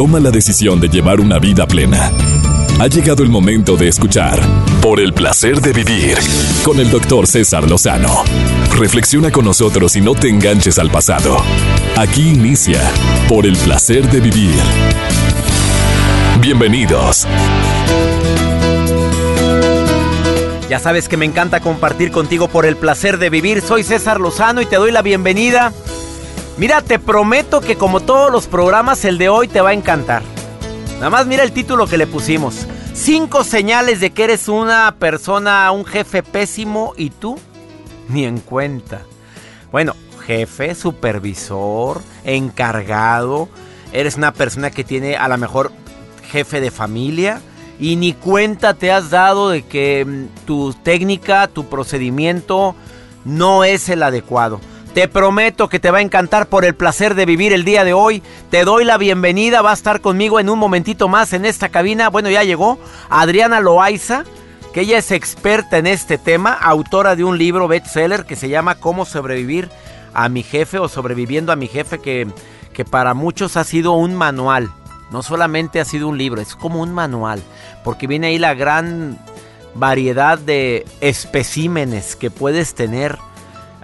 toma la decisión de llevar una vida plena. Ha llegado el momento de escuchar Por el placer de vivir con el doctor César Lozano. Reflexiona con nosotros y no te enganches al pasado. Aquí inicia Por el placer de vivir. Bienvenidos. Ya sabes que me encanta compartir contigo por el placer de vivir. Soy César Lozano y te doy la bienvenida. Mira, te prometo que como todos los programas, el de hoy te va a encantar. Nada más mira el título que le pusimos. Cinco señales de que eres una persona, un jefe pésimo y tú ni en cuenta. Bueno, jefe, supervisor, encargado. Eres una persona que tiene a lo mejor jefe de familia y ni cuenta te has dado de que mm, tu técnica, tu procedimiento no es el adecuado. Te prometo que te va a encantar por el placer de vivir el día de hoy. Te doy la bienvenida, va a estar conmigo en un momentito más en esta cabina. Bueno, ya llegó Adriana Loaiza, que ella es experta en este tema, autora de un libro bestseller que se llama Cómo sobrevivir a mi jefe o sobreviviendo a mi jefe, que, que para muchos ha sido un manual. No solamente ha sido un libro, es como un manual, porque viene ahí la gran variedad de especímenes que puedes tener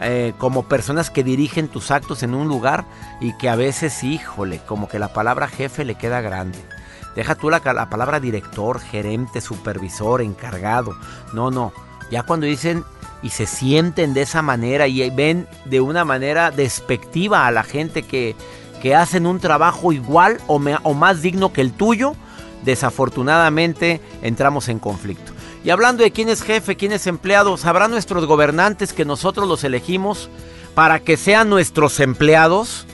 eh, como personas que dirigen tus actos en un lugar y que a veces, híjole, como que la palabra jefe le queda grande. Deja tú la, la palabra director, gerente, supervisor, encargado. No, no. Ya cuando dicen y se sienten de esa manera y ven de una manera despectiva a la gente que, que hacen un trabajo igual o más digno que el tuyo, desafortunadamente entramos en conflicto. Y hablando de quién es jefe, quién es empleado, ¿sabrán nuestros gobernantes que nosotros los elegimos para que sean nuestros empleados?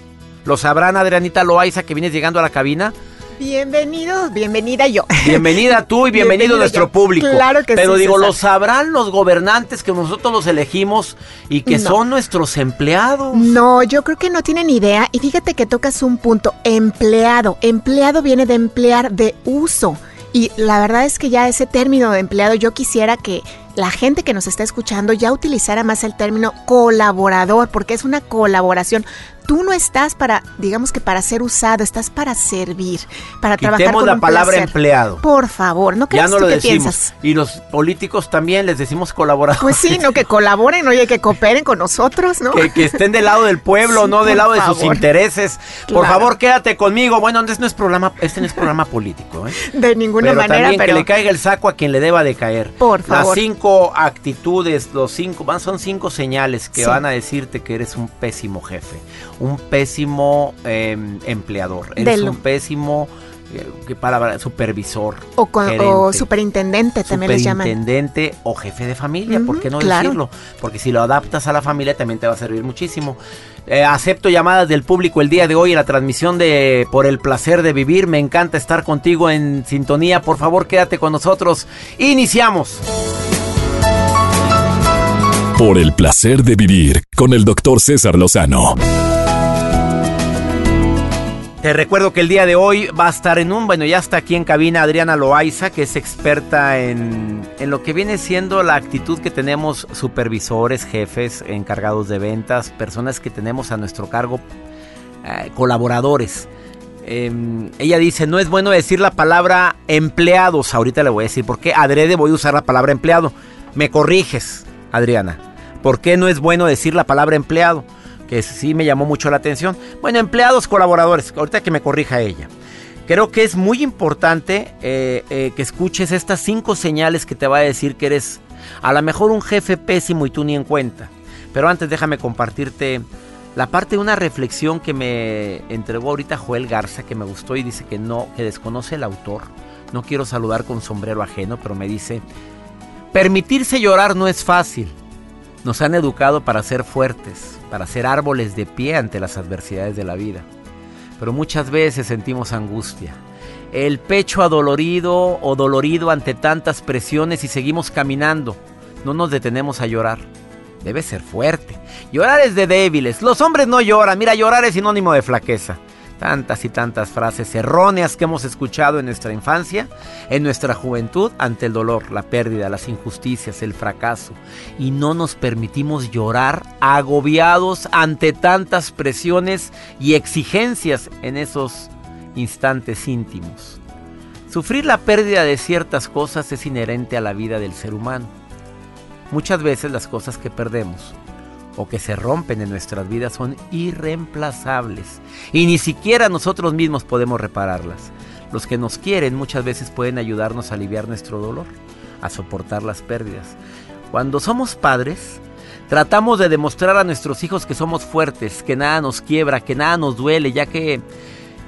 ¿Lo sabrán, Adrianita Loaiza, que vienes llegando a la cabina? Bienvenidos, bienvenida yo. Bienvenida tú y bienvenido, nuestro público. Claro que Pero sí. digo, César. ¿lo sabrán los gobernantes que nosotros los elegimos y que No. son nuestros empleados? No, yo creo que no tienen idea. Y fíjate que tocas un punto. Empleado. Empleado viene de emplear de uso. Y la verdad es que ya ese término de empleado, yo quisiera que la gente que nos está escuchando ya utilizara más el término colaborador, porque es una colaboración. Tú no estás para, digamos que para ser usado, estás para servir, para trabajar con la un palabra placer. empleado. Por favor, ¿no Ya crees no tú lo qué decimos. piensas? Y los políticos también les decimos colaboradores. Pues sí, no que colaboren, oye, que cooperen con nosotros, ¿no? Que, que estén del lado del pueblo, Sí, no del lado de sus intereses. Por Claro. favor, quédate conmigo. Bueno, este no es programa, este no es programa político, ¿eh? De ninguna pero manera, también pero que le caiga el saco a quien le deba de caer. Por favor. Las cinco actitudes, los cinco, van, son cinco señales que Sí. van a decirte que eres un pésimo jefe, un pésimo eh, empleador, eres Delo. un pésimo, eh, ¿qué palabra? Supervisor. o, con- o gerente, superintendente también les llaman. Superintendente o jefe de familia, ¿por qué no claro. decirlo? Porque si lo adaptas a la familia también te va a servir muchísimo. Eh, acepto llamadas del público el día de hoy en la transmisión de Por el placer de vivir. Me encanta estar contigo en sintonía. Por favor, quédate con nosotros. Iniciamos. Por el placer de vivir con el doctor César Lozano. Te recuerdo que el día de hoy va a estar en un, bueno, ya está aquí en cabina Adriana Loaiza, que es experta en, en lo que viene siendo la actitud que tenemos supervisores, jefes, encargados de ventas, personas que tenemos a nuestro cargo, eh, colaboradores. Eh, ella dice, no es bueno decir la palabra empleados, ahorita le voy a decir por qué, adrede voy a usar la palabra empleado. Me corriges, Adriana, ¿por qué no es bueno decir la palabra empleado? Que sí me llamó mucho la atención. Bueno, empleados, colaboradores, ahorita que me corrija ella. Creo que es muy importante eh, eh, que escuches estas cinco señales que te va a decir que eres a lo mejor un jefe pésimo y tú ni en cuenta. Pero antes déjame compartirte la parte de una reflexión que me entregó ahorita Joel Garza, que me gustó y dice que no, que desconoce el autor. No quiero saludar con sombrero ajeno, pero me dice, permitirse llorar no es fácil. Nos han educado para ser fuertes, para ser árboles de pie ante las adversidades de la vida. Pero muchas veces sentimos angustia. El pecho adolorido o dolorido ante tantas presiones y seguimos caminando. No nos detenemos a llorar. Debe ser fuerte. Llorar es de débiles. Los hombres no lloran. Mira, llorar es sinónimo de flaqueza. Tantas y tantas frases erróneas que hemos escuchado en nuestra infancia, en nuestra juventud, ante el dolor, la pérdida, las injusticias, el fracaso. Y no nos permitimos llorar agobiados ante tantas presiones y exigencias en esos instantes íntimos. Sufrir la pérdida de ciertas cosas es inherente a la vida del ser humano. Muchas veces las cosas que perdemos o que se rompen en nuestras vidas son irreemplazables y ni siquiera nosotros mismos podemos repararlas. Los que nos quieren muchas veces pueden ayudarnos a aliviar nuestro dolor, a soportar las pérdidas. Cuando somos padres, tratamos de demostrar a nuestros hijos que somos fuertes, que nada nos quiebra, que nada nos duele, ya que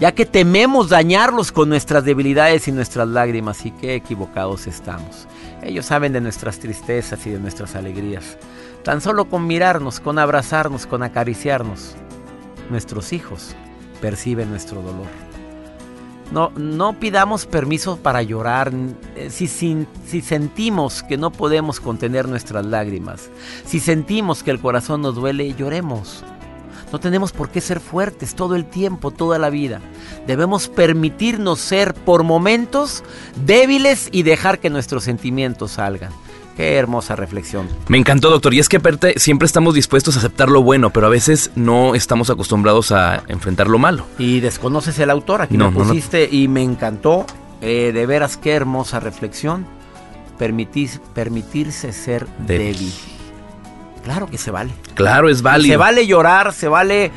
ya que tememos dañarlos con nuestras debilidades y nuestras lágrimas y qué equivocados estamos. Ellos saben de nuestras tristezas y de nuestras alegrías. Tan solo con mirarnos, con abrazarnos, con acariciarnos, nuestros hijos perciben nuestro dolor. No, no pidamos permiso para llorar eh, si, si, si, sentimos que no podemos contener nuestras lágrimas. Si sentimos que el corazón nos duele, lloremos. No tenemos por qué ser fuertes todo el tiempo, toda la vida. Debemos permitirnos ser por momentos débiles y dejar que nuestros sentimientos salgan. Qué hermosa reflexión. Me encantó, doctor. Y es que aparte siempre estamos dispuestos a aceptar lo bueno, pero a veces no estamos acostumbrados a enfrentar lo malo. Y desconoces el autor, aquí no, me pusiste y me encantó. Eh, de veras, qué hermosa reflexión. permitirse ser débil. Claro que se vale. Claro, es válido. Se vale llorar, se vale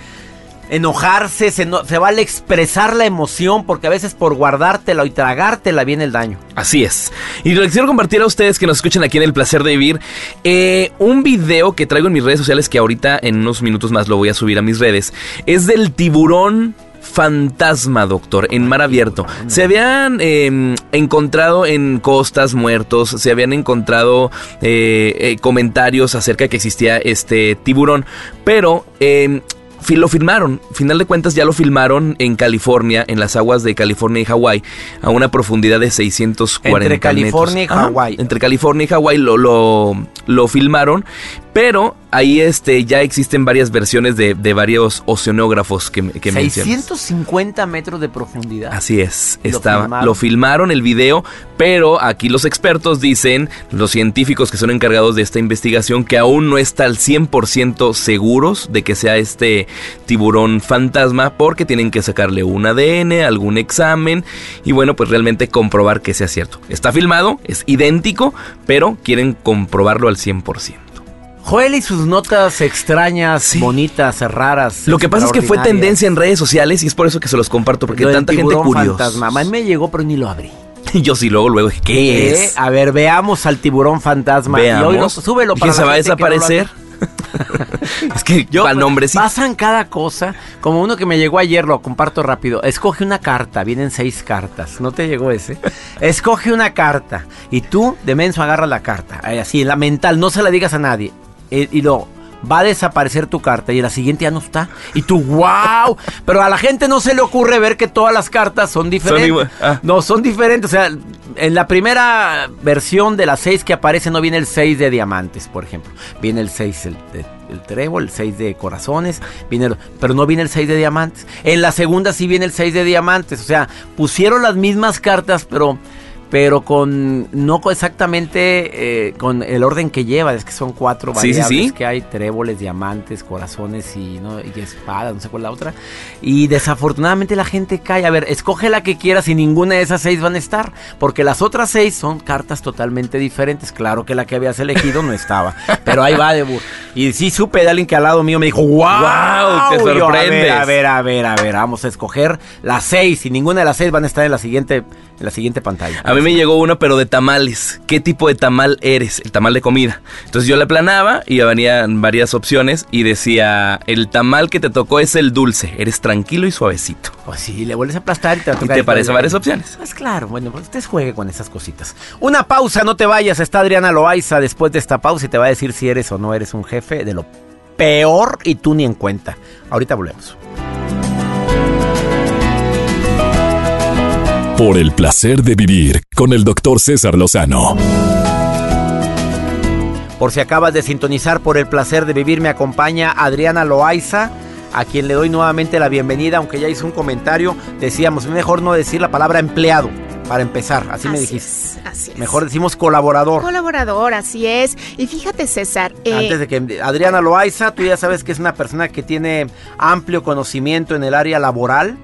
enojarse, se, se, vale expresar la emoción, porque a veces por guardártela y tragártela viene el daño. Así es. Y les quiero compartir a ustedes que nos escuchan aquí en El Placer de Vivir eh, un video que traigo en mis redes sociales que ahorita en unos minutos más lo voy a subir a mis redes. Es del tiburón fantasma, doctor, en mar abierto. Se habían em, encontrado en costas muertos, se habían encontrado eh, eh, comentarios acerca de que existía este tiburón, pero em, lo filmaron, final de cuentas ya lo filmaron en California, en las aguas de California y Hawái, a una profundidad de 640 Entre California y Hawái. Entre California y Hawái lo, lo, lo filmaron, pero ahí este, ya existen varias versiones de, varios oceanógrafos que, que 650 metros de profundidad. Así es, estaba, lo filmaron el video, pero aquí los expertos dicen, los científicos que son encargados de esta investigación, que aún no está al 100% seguros de que sea este tiburón fantasma, porque tienen que sacarle un ADN, algún examen, y bueno, pues realmente comprobar que sea cierto. Está filmado, es idéntico, pero quieren comprobarlo al 100%. Joel y sus notas extrañas, bonitas, raras. Lo que pasa es que fue tendencia en redes sociales y es por eso que se los comparto, porque tanta gente curiosa. Fantasma. A me llegó, pero ni lo abrí. Yo sí, luego, luego, ¿qué, es? A ver, veamos al tiburón fantasma. Veamos. Y hoy súbelo para ¿Que se va a desaparecer? es que yo, al nombre sí. Pasan cada cosa. Como uno que me llegó ayer, lo comparto rápido. Escoge una carta, vienen seis cartas. ¿No te llegó ese? Escoge una carta. Y tú, de menso, agarras la carta. Así, la mental, no se la digas a nadie. Eh, y, luego va a desaparecer tu carta y la siguiente ya no está. Y tú, wow. Pero a la gente no se le ocurre ver que todas las cartas son diferentes. Ah. No, son diferentes. O sea, en la primera versión de las seis que aparece no viene el 6 de diamantes, por ejemplo. Viene el 6 el, el trébol, el 6 de corazones, viene, pero no viene el 6 de diamantes. En la segunda sí viene el 6 de diamantes. O sea, pusieron las mismas cartas, pero pero con no exactamente eh, con el orden que lleva, es que son cuatro variables que hay, tréboles, diamantes, corazones y, ¿no? y espadas, no sé cuál es la otra. Y desafortunadamente la gente cae, a ver, escoge la que quieras y ninguna de esas seis van a estar, porque las otras seis son cartas totalmente diferentes. Claro que la que habías elegido no estaba, pero ahí va de Y sí supe de alguien que al lado mío me dijo, wow, te sorprendes. a ver, a ver, a ver, vamos a escoger las seis y ninguna de las seis van a estar en la siguiente en la siguiente pantalla. A mí me llegó uno, pero de tamales. ¿Qué tipo de tamal eres? El tamal de comida. Entonces yo le planaba y venían varias opciones y decía, el tamal que te tocó es el dulce. Eres tranquilo y suavecito. Pues sí, le vuelves a aplastar y te, ¿Y te parecen varias opciones. Pues claro, bueno, pues usted juegue con esas cositas. Una pausa, no te vayas. Está Adriana Loaiza después de esta pausa y te va a decir si eres o no eres un jefe de lo peor y tú ni en cuenta. Ahorita volvemos. Por el placer de vivir con el doctor César Lozano. Por si acabas de sintonizar por el placer de vivir, me acompaña Adriana Loaiza, a quien le doy nuevamente la bienvenida, aunque ya hizo un comentario. Decíamos, mejor no decir la palabra empleado. Para empezar, así, me dijiste. así es. Mejor decimos colaborador. Colaborador, así es. Y fíjate, César. Eh, Antes de que Adriana Loaiza, tú ya sabes que es una persona que tiene amplio conocimiento en el área laboral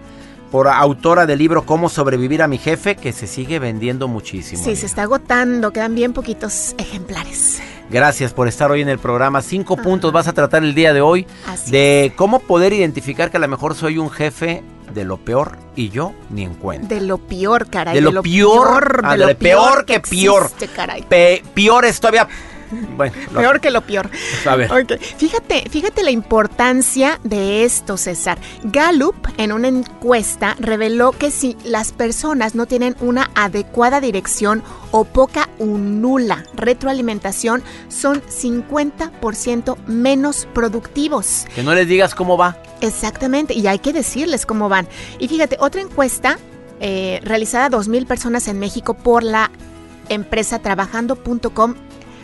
por autora del libro Cómo sobrevivir a mi jefe, que se sigue vendiendo muchísimo. Sí, se está agotando, quedan bien poquitos ejemplares. Gracias por estar hoy en el programa. Cinco puntos vas a tratar el día de hoy Así de cómo poder identificar que a lo mejor soy un jefe de lo peor y yo ni en cuenta. De lo peor, caray. De lo peor, de ándale, lo peor que peor. existe, caray. Pe- peor es todavía. Bueno, lo- Peor que lo peor. a ver. Ok, Fíjate, fíjate la importancia de esto, César. Gallup, en una encuesta, reveló que si las personas no tienen una adecuada dirección o poca o nula retroalimentación, son 50% menos productivos. Que no les digas cómo va. Exactamente, y hay que decirles cómo van. Y fíjate, otra encuesta eh, realizada a 2.000 personas en México por la empresa trabajando.com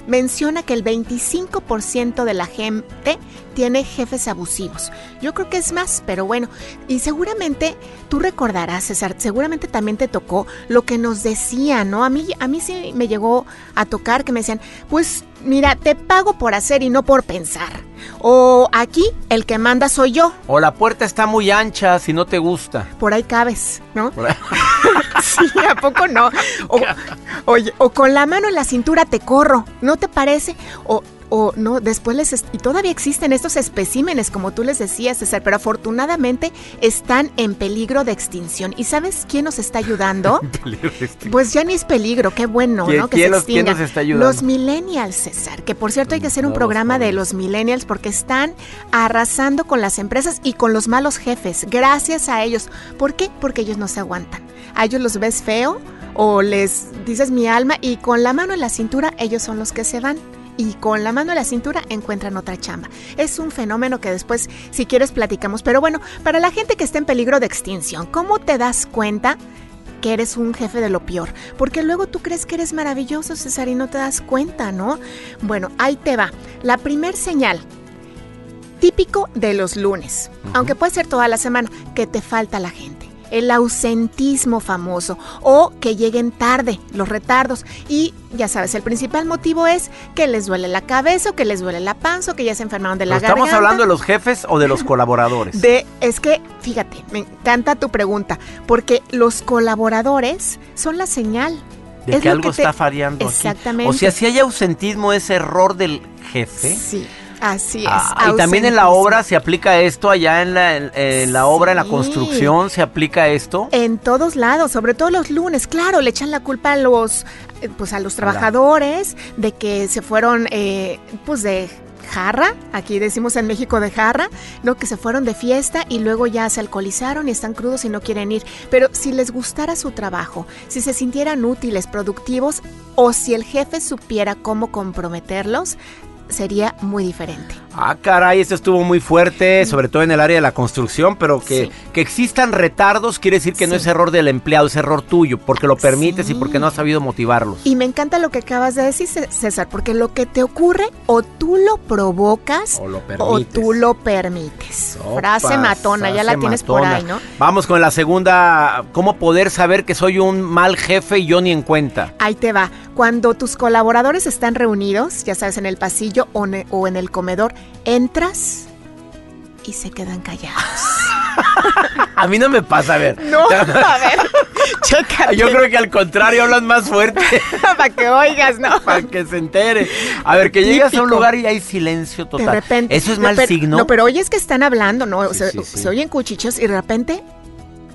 menciona que el 25% de la gente tiene jefes abusivos. Yo creo que es más, pero bueno, y seguramente tú recordarás, César, seguramente también te tocó lo que nos decían, ¿no? A mí, a mí sí me llegó a tocar que me decían, pues mira, te pago por hacer y no por pensar. O aquí el que manda soy yo, O la puerta está muy ancha si no te gusta. por ahí cabes, ¿no? Ahí- Sí, ¿a poco no? O, oye, o con la mano en la cintura te corro, ¿no te parece? O, o no, después les... Y todavía existen estos especímenes, como tú les decías, César, pero afortunadamente están en peligro de extinción. ¿Y sabes quién nos está ayudando? Pues ya ni es peligro, qué bueno, ¿Quién- ¿no? Que quién se los- quién nos está ayudando? Los millennials, César, que por cierto hay que hacer un No, programa de los millennials porque están arrasando con las empresas y con los malos jefes, gracias a ellos. ¿Por qué? Porque ellos no se aguantan. A ellos los ves feo o les dices mi alma y con la mano en la cintura ellos son los que se van. Y con la mano en la cintura encuentran otra chamba. Es un fenómeno que después, si quieres, platicamos. Pero bueno, para la gente que está en peligro de extinción, ¿cómo te das cuenta que eres un jefe de lo peor. Porque luego tú crees que eres maravilloso, César, y no te das cuenta, ¿no? Bueno, ahí te va. La primer señal, típico de los lunes, aunque puede ser toda la semana, que te falta la gente. El ausentismo famoso o que lleguen tarde, los retardos. Y ya sabes, el principal motivo es que les duele la cabeza o que les duele la panza o que ya se enfermaron de la ¿Pero ¿Estamos garganta. hablando de los jefes o de los colaboradores? De, es que, fíjate, me encanta tu pregunta, porque los colaboradores son la señal. de es que algo que te- está fallando aquí. Exactamente. O sea, si hay ausentismo, es error del jefe. Sí, así es. Ah, y también en la obra se aplica esto, allá en la, en, en la obra, en la construcción, se aplica esto. En todos lados, sobre todo los lunes, claro, le echan la culpa a los, eh, pues a los trabajadores de que se fueron, eh, pues de jarra, aquí decimos en México de jarra, no que se fueron de fiesta y luego ya se alcoholizaron y están crudos y no quieren ir. Pero si les gustara su trabajo, si se sintieran útiles, productivos o si el jefe supiera cómo comprometerlos, sería muy diferente. Ah, caray, esto estuvo muy fuerte, sobre todo en el área de la construcción, pero que, Sí. que existan retardos quiere decir que no es error del empleado, es error tuyo, porque lo permites y porque no has sabido motivarlos. Y me encanta lo que acabas de decir, Cé- César, porque lo que te ocurre o tú lo provocas O lo o permites. tú lo permites. Frase matona, ya la tienes por ahí, ¿no? Vamos con la segunda, ¿cómo poder saber que soy un mal jefe y yo ni en cuenta? Ahí te va. Cuando tus colaboradores están reunidos, ya sabes, en el pasillo o, en el comedor, entras y se quedan callados. A mí no me pasa, a ver. No, a ver. Yo creo que al contrario hablan más fuerte para que oigas, ¿no? para que se entere. A ver, que llegas a un lugar y hay silencio total. De repente. ¿Eso es mal signo? No, pero oyes que están hablando, ¿no? Sí, se, sí, sí. se oyen cuchichos y de repente,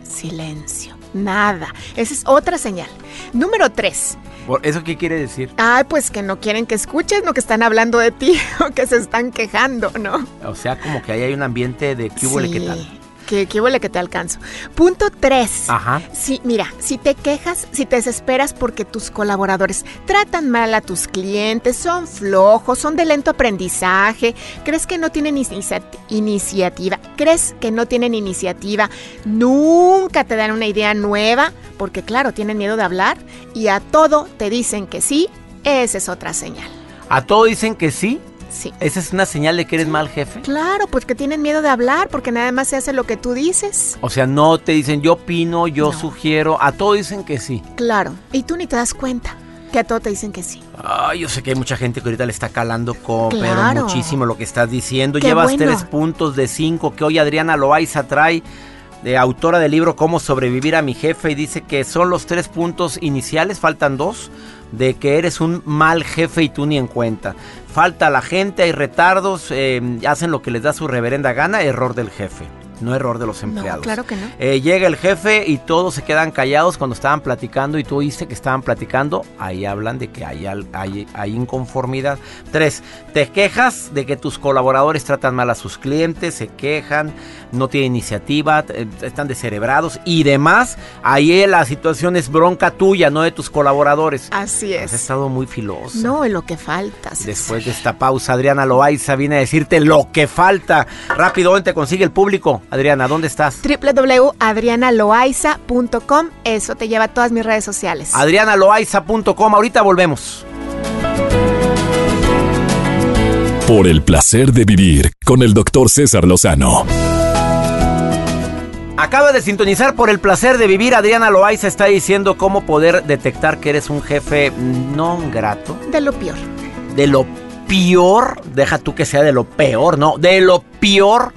silencio. Nada. Esa es otra señal. Número tres. Por- ¿Eso qué quiere decir? Ay, pues que no quieren que escuches, no que están hablando de ti o que se están quejando, ¿no? O sea, como que ahí hay un ambiente de qué huele, qué tal. Que, que huele que te alcanzo. Punto tres. Ajá. Sí, mira, si te quejas, si te desesperas porque tus colaboradores tratan mal a tus clientes, son flojos, son de lento aprendizaje, crees que no tienen inicia- iniciativa, crees que no tienen iniciativa, nunca te dan una idea nueva, porque claro, tienen miedo de hablar y a todo te dicen que sí, esa es otra señal. A todo dicen que sí. Sí. ¿Esa es una señal de que eres mal jefe? Claro, pues que tienen miedo de hablar porque nada más se hace lo que tú dices. O sea, no te dicen yo opino, yo No. sugiero. A todo dicen que sí. Claro, y tú ni te das cuenta que a todo te dicen que sí. Ay, yo sé que hay mucha gente que ahorita le está calando con, pero muchísimo lo que estás diciendo. Qué Llevas bueno. tres puntos de cinco que hoy Adriana Loaiza trae de autora del libro Cómo sobrevivir a mi jefe, y dice que son los tres puntos iniciales, faltan dos, de que eres un mal jefe y tú ni en cuenta. Falta la gente, hay retardos, eh, hacen lo que les da su reverenda gana, error del jefe no error de los empleados. No, claro que no. Eh, llega el jefe y todos se quedan callados cuando estaban platicando y tú oíste que estaban platicando. Ahí hablan de que hay, hay, hay inconformidad. Tres, te quejas de que tus colaboradores tratan mal a sus clientes, se quejan, no tienen iniciativa, eh, están descerebrados y demás. Ahí la situación es bronca tuya, no de tus colaboradores. Así es. Has estado muy filoso. No, lo que falta. Después de esta pausa, Adriana Loaiza viene a decirte lo que falta. Rápido, ¿dónde te consigue el público? Adriana, ¿dónde estás? www.adrianaloaiza.com. Eso te lleva a todas mis redes sociales. adrianaloaiza.com. Ahorita volvemos. Por el placer de vivir con el doctor César Lozano. Acaba de sintonizar por el placer de vivir. Adriana Loaiza está diciendo cómo poder detectar que eres un jefe no grato. De lo peor. De lo peor. Deja tú que sea de lo peor, no. De lo peor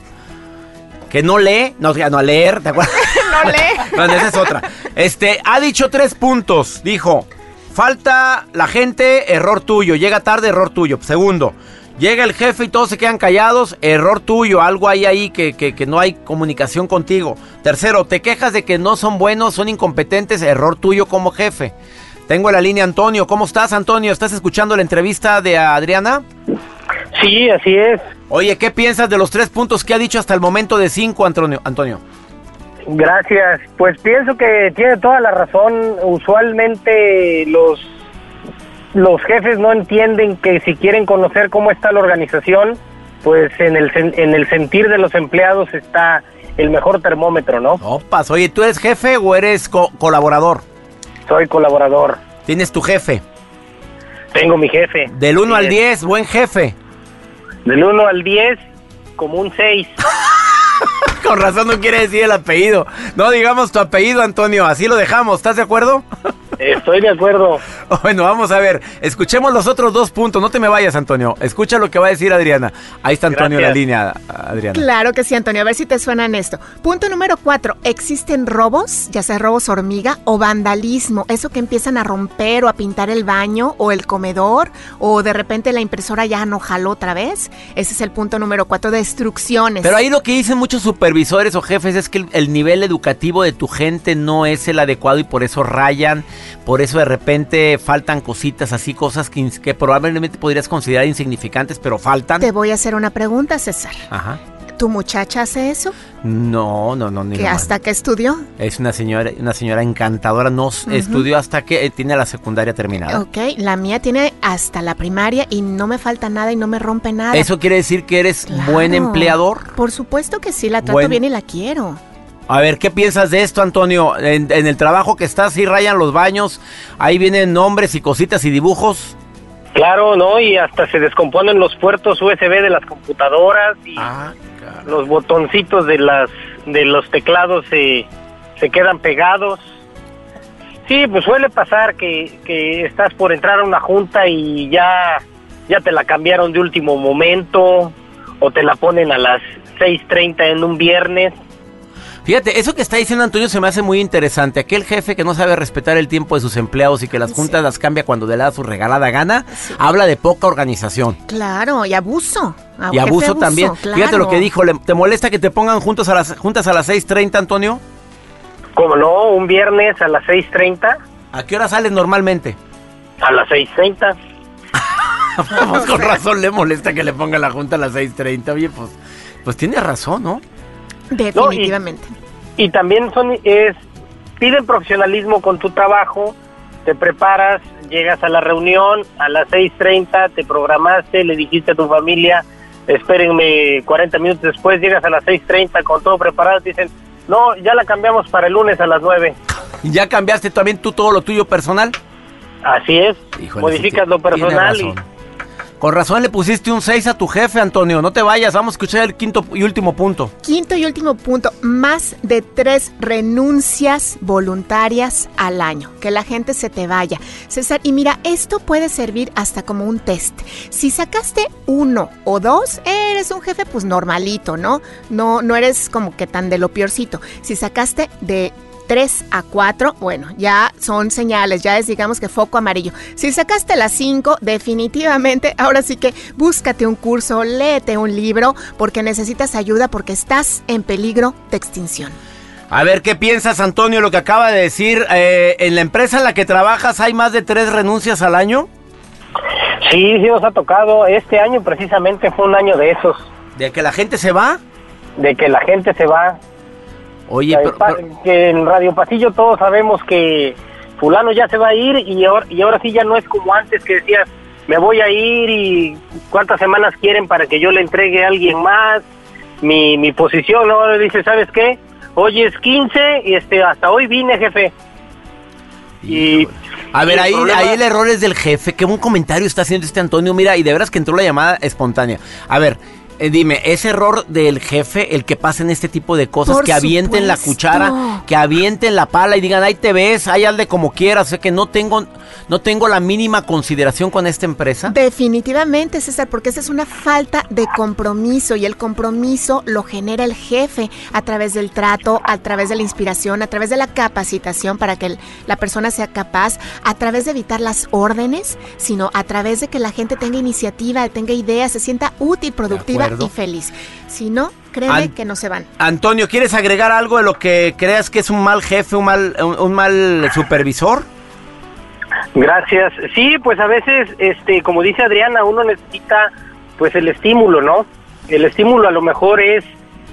que no lee, no, no a leer, ¿te acuerdas? no lee. No, esa es otra. Este, ha dicho tres puntos. Dijo, falta la gente, error tuyo. Llega tarde, error tuyo. Segundo, llega el jefe y todos se quedan callados, error tuyo. Algo hay ahí que, que, que no hay comunicación contigo. Tercero, te quejas de que no son buenos, son incompetentes, error tuyo como jefe. Tengo en la línea Antonio. ¿Cómo estás, Antonio? ¿Estás escuchando la entrevista de Adriana? Sí, así es. Oye, ¿qué piensas de los tres puntos que ha dicho hasta el momento de cinco, Antonio? Antonio? Gracias. Pues pienso que tiene toda la razón. Usualmente los los jefes no entienden que si quieren conocer cómo está la organización, pues en el en el sentir de los empleados está el mejor termómetro, ¿no? Opas, oye, ¿tú eres jefe o eres colaborador? Soy colaborador. ¿Tienes tu jefe? Tengo mi jefe. Del 1 al 10, buen jefe. Del 1 al 10, como un 6. Con razón no quiere decir el apellido. No digamos tu apellido, Antonio. Así lo dejamos. ¿Estás de acuerdo? Estoy de acuerdo. Bueno, vamos a ver. Escuchemos los otros dos puntos. No te me vayas, Antonio. Escucha lo que va a decir Adriana. Ahí está Antonio en la línea, Adriana. Claro que sí, Antonio. A ver si te suenan esto. Punto número cuatro. ¿Existen robos, ya sea robos hormiga o vandalismo? Eso que empiezan a romper o a pintar el baño o el comedor o de repente la impresora ya no jaló otra vez. Ese es el punto número cuatro. Destrucciones. Pero ahí lo que dicen muchos supervisores o jefes es que el, el nivel educativo de tu gente no es el adecuado y por eso rayan por eso de repente faltan cositas así, cosas que, que, probablemente podrías considerar insignificantes, pero faltan. Te voy a hacer una pregunta, César. Ajá. ¿Tu muchacha hace eso? No, no, no. Ni ¿Que hasta que estudió? Es una señora, una señora encantadora. No estudió hasta que eh, tiene la secundaria terminada. Ok, la mía tiene hasta la primaria y no me falta nada y no me rompe nada. ¿Eso quiere decir que eres claro. buen empleador? Por supuesto que sí, la trato buen... bien y la quiero. A ver, ¿qué piensas de esto, Antonio? En, en, el trabajo que estás, sí rayan los baños, ahí vienen nombres y cositas y dibujos. Claro, ¿no? Y hasta se descomponen los puertos USB de las computadoras y ah, los botoncitos de las de los teclados se, se quedan pegados. Sí, pues suele pasar que, que estás por entrar a una junta y ya, ya te la cambiaron de último momento o te la ponen a las 6.30 en un viernes. Fíjate, eso que está diciendo Antonio se me hace muy interesante. Aquel jefe que no sabe respetar el tiempo de sus empleados y que las juntas sí. las cambia cuando le da su regalada gana, sí. habla de poca organización. Claro, y abuso. Y abuso, abuso también. Claro. Fíjate lo que dijo, ¿te molesta que te pongan juntos a las, juntas a las 6.30, Antonio? ¿Cómo no? ¿Un viernes a las 6.30? ¿A qué hora sales normalmente? A las 6.30. Vamos, con razón le molesta que le ponga la junta a las 6.30. Oye, pues, pues tiene razón, ¿no? Definitivamente. No, y, y, también son es piden profesionalismo con tu trabajo, te preparas, llegas a la reunión a las 6:30, te programaste, le dijiste a tu familia, espérenme 40 minutos después, llegas a las 6:30 con todo preparado, te dicen, "No, ya la cambiamos para el lunes a las 9." ¿Ya cambiaste también tú todo lo tuyo personal? Así es. Híjole, Modificas sí, lo personal y Con razón le pusiste un 6 a tu jefe, Antonio. No te vayas, vamos a escuchar el quinto y último punto. Quinto y último punto, más de tres renuncias voluntarias al año. Que la gente se te vaya. César, y mira, esto puede servir hasta como un test. Si sacaste uno o dos, eres un jefe pues normalito, ¿no? No, no eres como que tan de lo peorcito. Si sacaste de 3 a 4, bueno, ya son señales, ya es digamos que foco amarillo. Si sacaste las 5, definitivamente, ahora sí que búscate un curso, léete un libro, porque necesitas ayuda, porque estás en peligro de extinción. A ver, ¿qué piensas, Antonio, lo que acaba de decir? Eh, ¿En la empresa en la que trabajas hay más de tres renuncias al año? Sí, sí nos ha tocado. Este año precisamente fue un año de esos. ¿De que la gente se va? De que la gente se va. Oye, pero, que en Radio Pasillo todos sabemos que fulano ya se va a ir y ahora, y ahora sí ya no es como antes que decías, me voy a ir y cuántas semanas quieren para que yo le entregue a alguien más mi, mi posición. Ahora dice, ¿sabes qué? Hoy es 15 y este, hasta hoy vine, jefe. Y a ver, ahí, ahí el error es del jefe. Qué buen comentario está haciendo este Antonio. Mira, y de veras que entró la llamada espontánea. A ver, eh, dime, ¿es error del jefe el que pasen este tipo de cosas? que avienten la cuchara, que avienten la pala y digan, ahí te ves, ahí hazle como quieras. O sea, que no tengo, no tengo la mínima consideración con esta empresa. Definitivamente, César, porque esa es una falta de compromiso y el compromiso lo genera el jefe a través del trato, a través de la inspiración, a través de la capacitación para que la persona sea capaz, a través de evitar las órdenes, sino a través de que la gente tenga iniciativa, tenga ideas, se sienta útil, productiva y feliz. Si no, créeme que no se van. Antonio, ¿quieres agregar algo de lo que creas que es un mal jefe, un mal, un, mal supervisor? Gracias. Sí, pues a veces, este, como dice Adriana, uno necesita, pues el estímulo, ¿no? El estímulo a lo mejor es,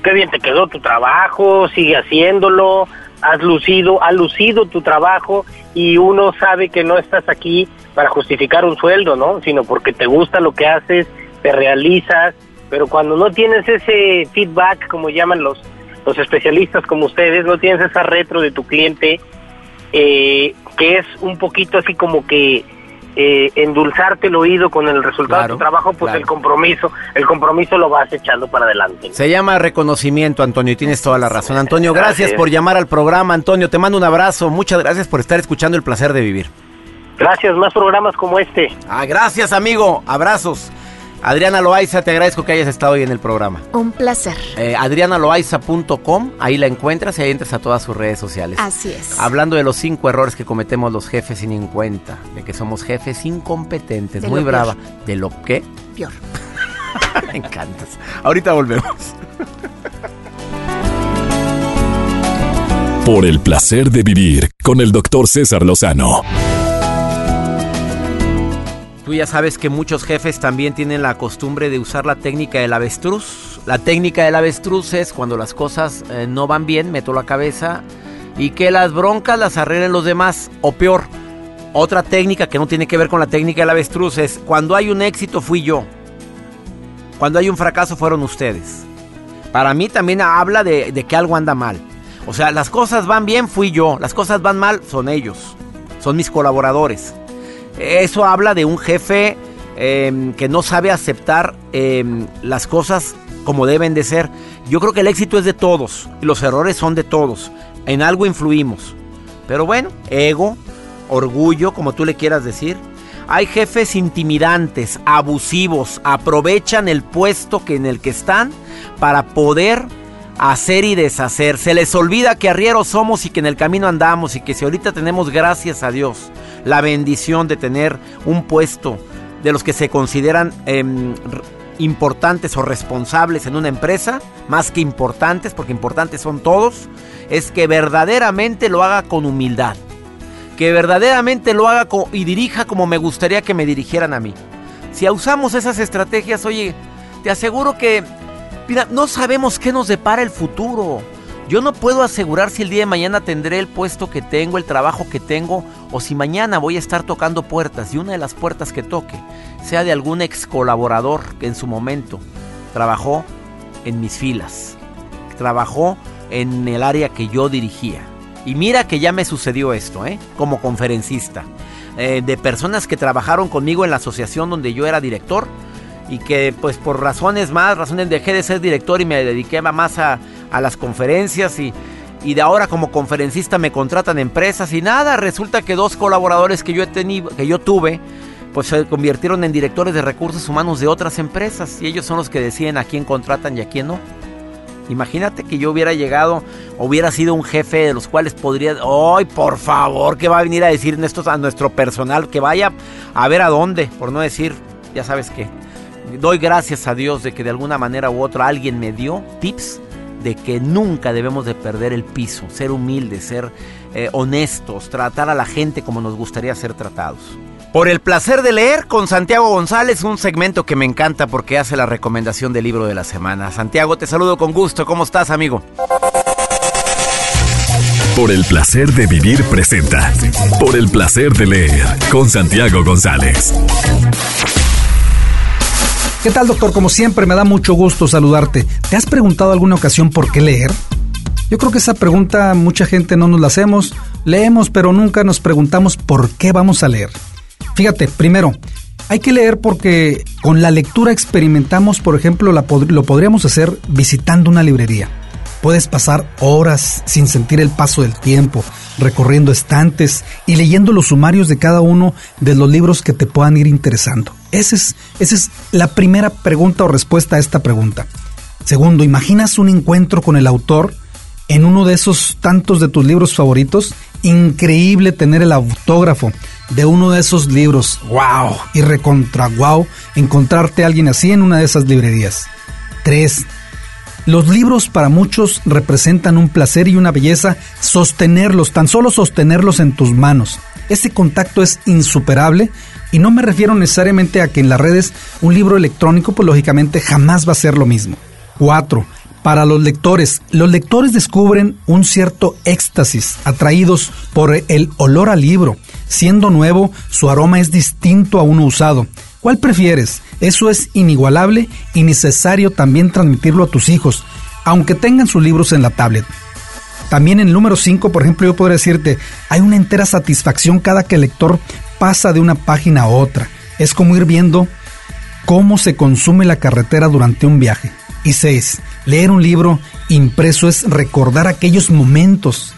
qué bien te quedó tu trabajo, sigue haciéndolo, has lucido, ha lucido tu trabajo y uno sabe que no estás aquí para justificar un sueldo, ¿no? Sino porque te gusta lo que haces, te realizas pero cuando no tienes ese feedback, como llaman los, los especialistas como ustedes, no tienes esa retro de tu cliente, eh, que es un poquito así como que eh, endulzarte el oído con el resultado de tu trabajo, pues el compromiso, el compromiso lo vas echando para adelante. Se llama reconocimiento, Antonio, y tienes toda la razón. Antonio, gracias por llamar al programa. Antonio, te mando un abrazo. Muchas gracias por estar escuchando El Placer de Vivir. Gracias, más programas como este. Ah, gracias, amigo. Abrazos. Adriana Loaiza, te agradezco que hayas estado hoy en el programa. Un placer. Eh, adrianaloaiza.com, ahí la encuentras y ahí entras a todas sus redes sociales. Así es. Hablando de los cinco errores que cometemos los jefes sin en cuenta, de que somos jefes incompetentes, muy brava. ¿De lo que? Peor. Me encantas. Ahorita volvemos. Por el placer de vivir con el doctor César Lozano. Tú ya sabes que muchos jefes también tienen la costumbre de usar la técnica del avestruz. La técnica del avestruz es cuando las cosas eh, no van bien, meto la cabeza y que las broncas las arreglen los demás. O peor, otra técnica que no tiene que ver con la técnica del avestruz es cuando hay un éxito fui yo. Cuando hay un fracaso fueron ustedes. Para mí también habla de, de que algo anda mal. O sea, las cosas van bien, fui yo. Las cosas van mal, son ellos. Son mis colaboradores. Eso habla de un jefe em, que no sabe aceptar em, las cosas como deben de ser. Yo creo que el éxito es de todos y los errores son de todos. En algo influimos. Pero bueno, ego, orgullo, como tú le quieras decir. Hay jefes intimidantes, abusivos, aprovechan el puesto que en el que están para poder hacer y deshacer. Se les olvida que arrieros somos y que en el camino andamos y que si ahorita tenemos gracias a Dios la bendición de tener un puesto de los que se consideran em, importantes o responsables en una empresa, más que importantes, porque importantes son todos, es que verdaderamente lo haga con humildad, que verdaderamente lo haga y dirija como me gustaría que me dirigieran a mí. Si usamos esas estrategias, oye, te aseguro que, mira, no sabemos qué nos depara el futuro. Yo no puedo asegurar si el día de mañana tendré el puesto que tengo, el trabajo que tengo, o si mañana voy a estar tocando puertas y una de las puertas que toque sea de algún ex colaborador que en su momento trabajó en mis filas, trabajó en el área que yo dirigía. Y mira que ya me sucedió esto, ¿eh? Como conferencista. eh, de personas que trabajaron conmigo en la asociación donde yo era director y que pues por razones más, razones dejé de ser director y me dediqué más a, a las conferencias y, y de ahora como conferencista me contratan empresas y nada, resulta que dos colaboradores que yo he tenido, que yo tuve, pues se convirtieron en directores de recursos humanos de otras empresas y ellos son los que deciden a quién contratan y a quién no. Imagínate que yo hubiera llegado, hubiera sido un jefe de los cuales podría, ¡ay, por favor! ¿Qué va a venir a decir a nuestro personal? Que vaya a ver a dónde, por no decir, ya sabes qué. Doy gracias a Dios de que de alguna manera u otra alguien me dio tips de que nunca debemos de perder el piso, ser humildes, ser eh, honestos, tratar a la gente como nos gustaría ser tratados. Por el placer de leer con Santiago González, un segmento que me encanta porque hace la recomendación del libro de la semana. Santiago, te saludo con gusto. ¿Cómo estás, amigo? Por el placer de vivir presenta. Por el placer de leer con Santiago González. ¿Qué tal, doctor? Como siempre, me da mucho gusto saludarte. ¿Te has preguntado alguna ocasión por qué leer? Yo creo que esa pregunta mucha gente no nos la hacemos. Leemos, pero nunca nos preguntamos por qué vamos a leer. Fíjate, primero, hay que leer porque con la lectura experimentamos, por ejemplo, lo podríamos hacer visitando una librería. Puedes pasar horas sin sentir el paso del tiempo, recorriendo estantes y leyendo los sumarios de cada uno de los libros que te puedan ir interesando. Esa es, esa es la primera pregunta o respuesta a esta pregunta. Segundo, ¿imaginas un encuentro con el autor en uno de esos tantos de tus libros favoritos? Increíble tener el autógrafo de uno de esos libros. ¡Wow! Y recontra wow encontrarte a alguien así en una de esas librerías. 3. Los libros para muchos representan un placer y una belleza sostenerlos, tan solo sostenerlos en tus manos. Ese contacto es insuperable y no me refiero necesariamente a que en las redes un libro electrónico pues lógicamente jamás va a ser lo mismo. 4. Para los lectores, los lectores descubren un cierto éxtasis atraídos por el olor al libro. Siendo nuevo, su aroma es distinto a uno usado. ¿Cuál prefieres? Eso es inigualable y necesario también transmitirlo a tus hijos, aunque tengan sus libros en la tablet. También en el número 5, por ejemplo, yo podría decirte, hay una entera satisfacción cada que el lector pasa de una página a otra. Es como ir viendo cómo se consume la carretera durante un viaje. Y seis, leer un libro impreso es recordar aquellos momentos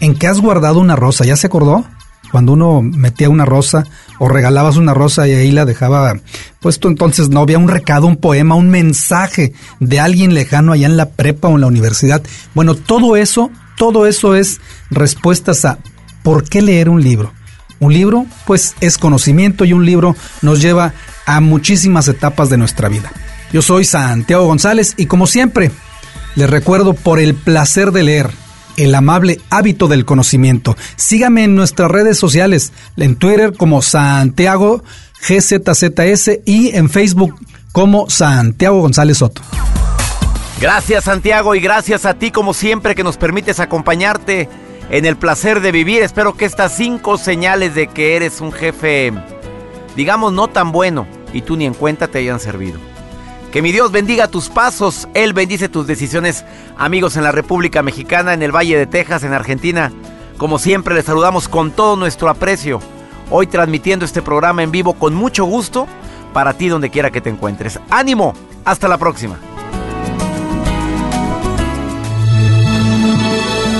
en que has guardado una rosa. ¿Ya se acordó? Cuando uno metía una rosa o regalabas una rosa y ahí la dejaba puesto entonces no había un recado, un poema, un mensaje de alguien lejano allá en la prepa o en la universidad. Bueno, todo eso, todo eso es respuestas a ¿por qué leer un libro? Un libro, pues, es conocimiento y un libro nos lleva a muchísimas etapas de nuestra vida. Yo soy Santiago González y como siempre, les recuerdo por el placer de leer, el amable hábito del conocimiento. Sígame en nuestras redes sociales, en Twitter como Santiago GZZS y en Facebook como Santiago González Soto. Gracias Santiago y gracias a ti como siempre que nos permites acompañarte en el placer de vivir. Espero que estas cinco señales de que eres un jefe, digamos, no tan bueno y tú ni en cuenta te hayan servido. Que mi Dios bendiga tus pasos, Él bendice tus decisiones, amigos en la República Mexicana, en el Valle de Texas, en Argentina. Como siempre, les saludamos con todo nuestro aprecio. Hoy transmitiendo este programa en vivo con mucho gusto para ti donde quiera que te encuentres. Ánimo, hasta la próxima.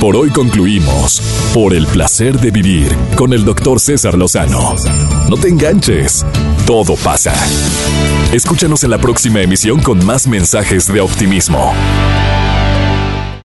Por hoy concluimos por el placer de vivir con el doctor César Lozano. No te enganches, todo pasa. Escúchanos en la próxima emisión con más mensajes de optimismo.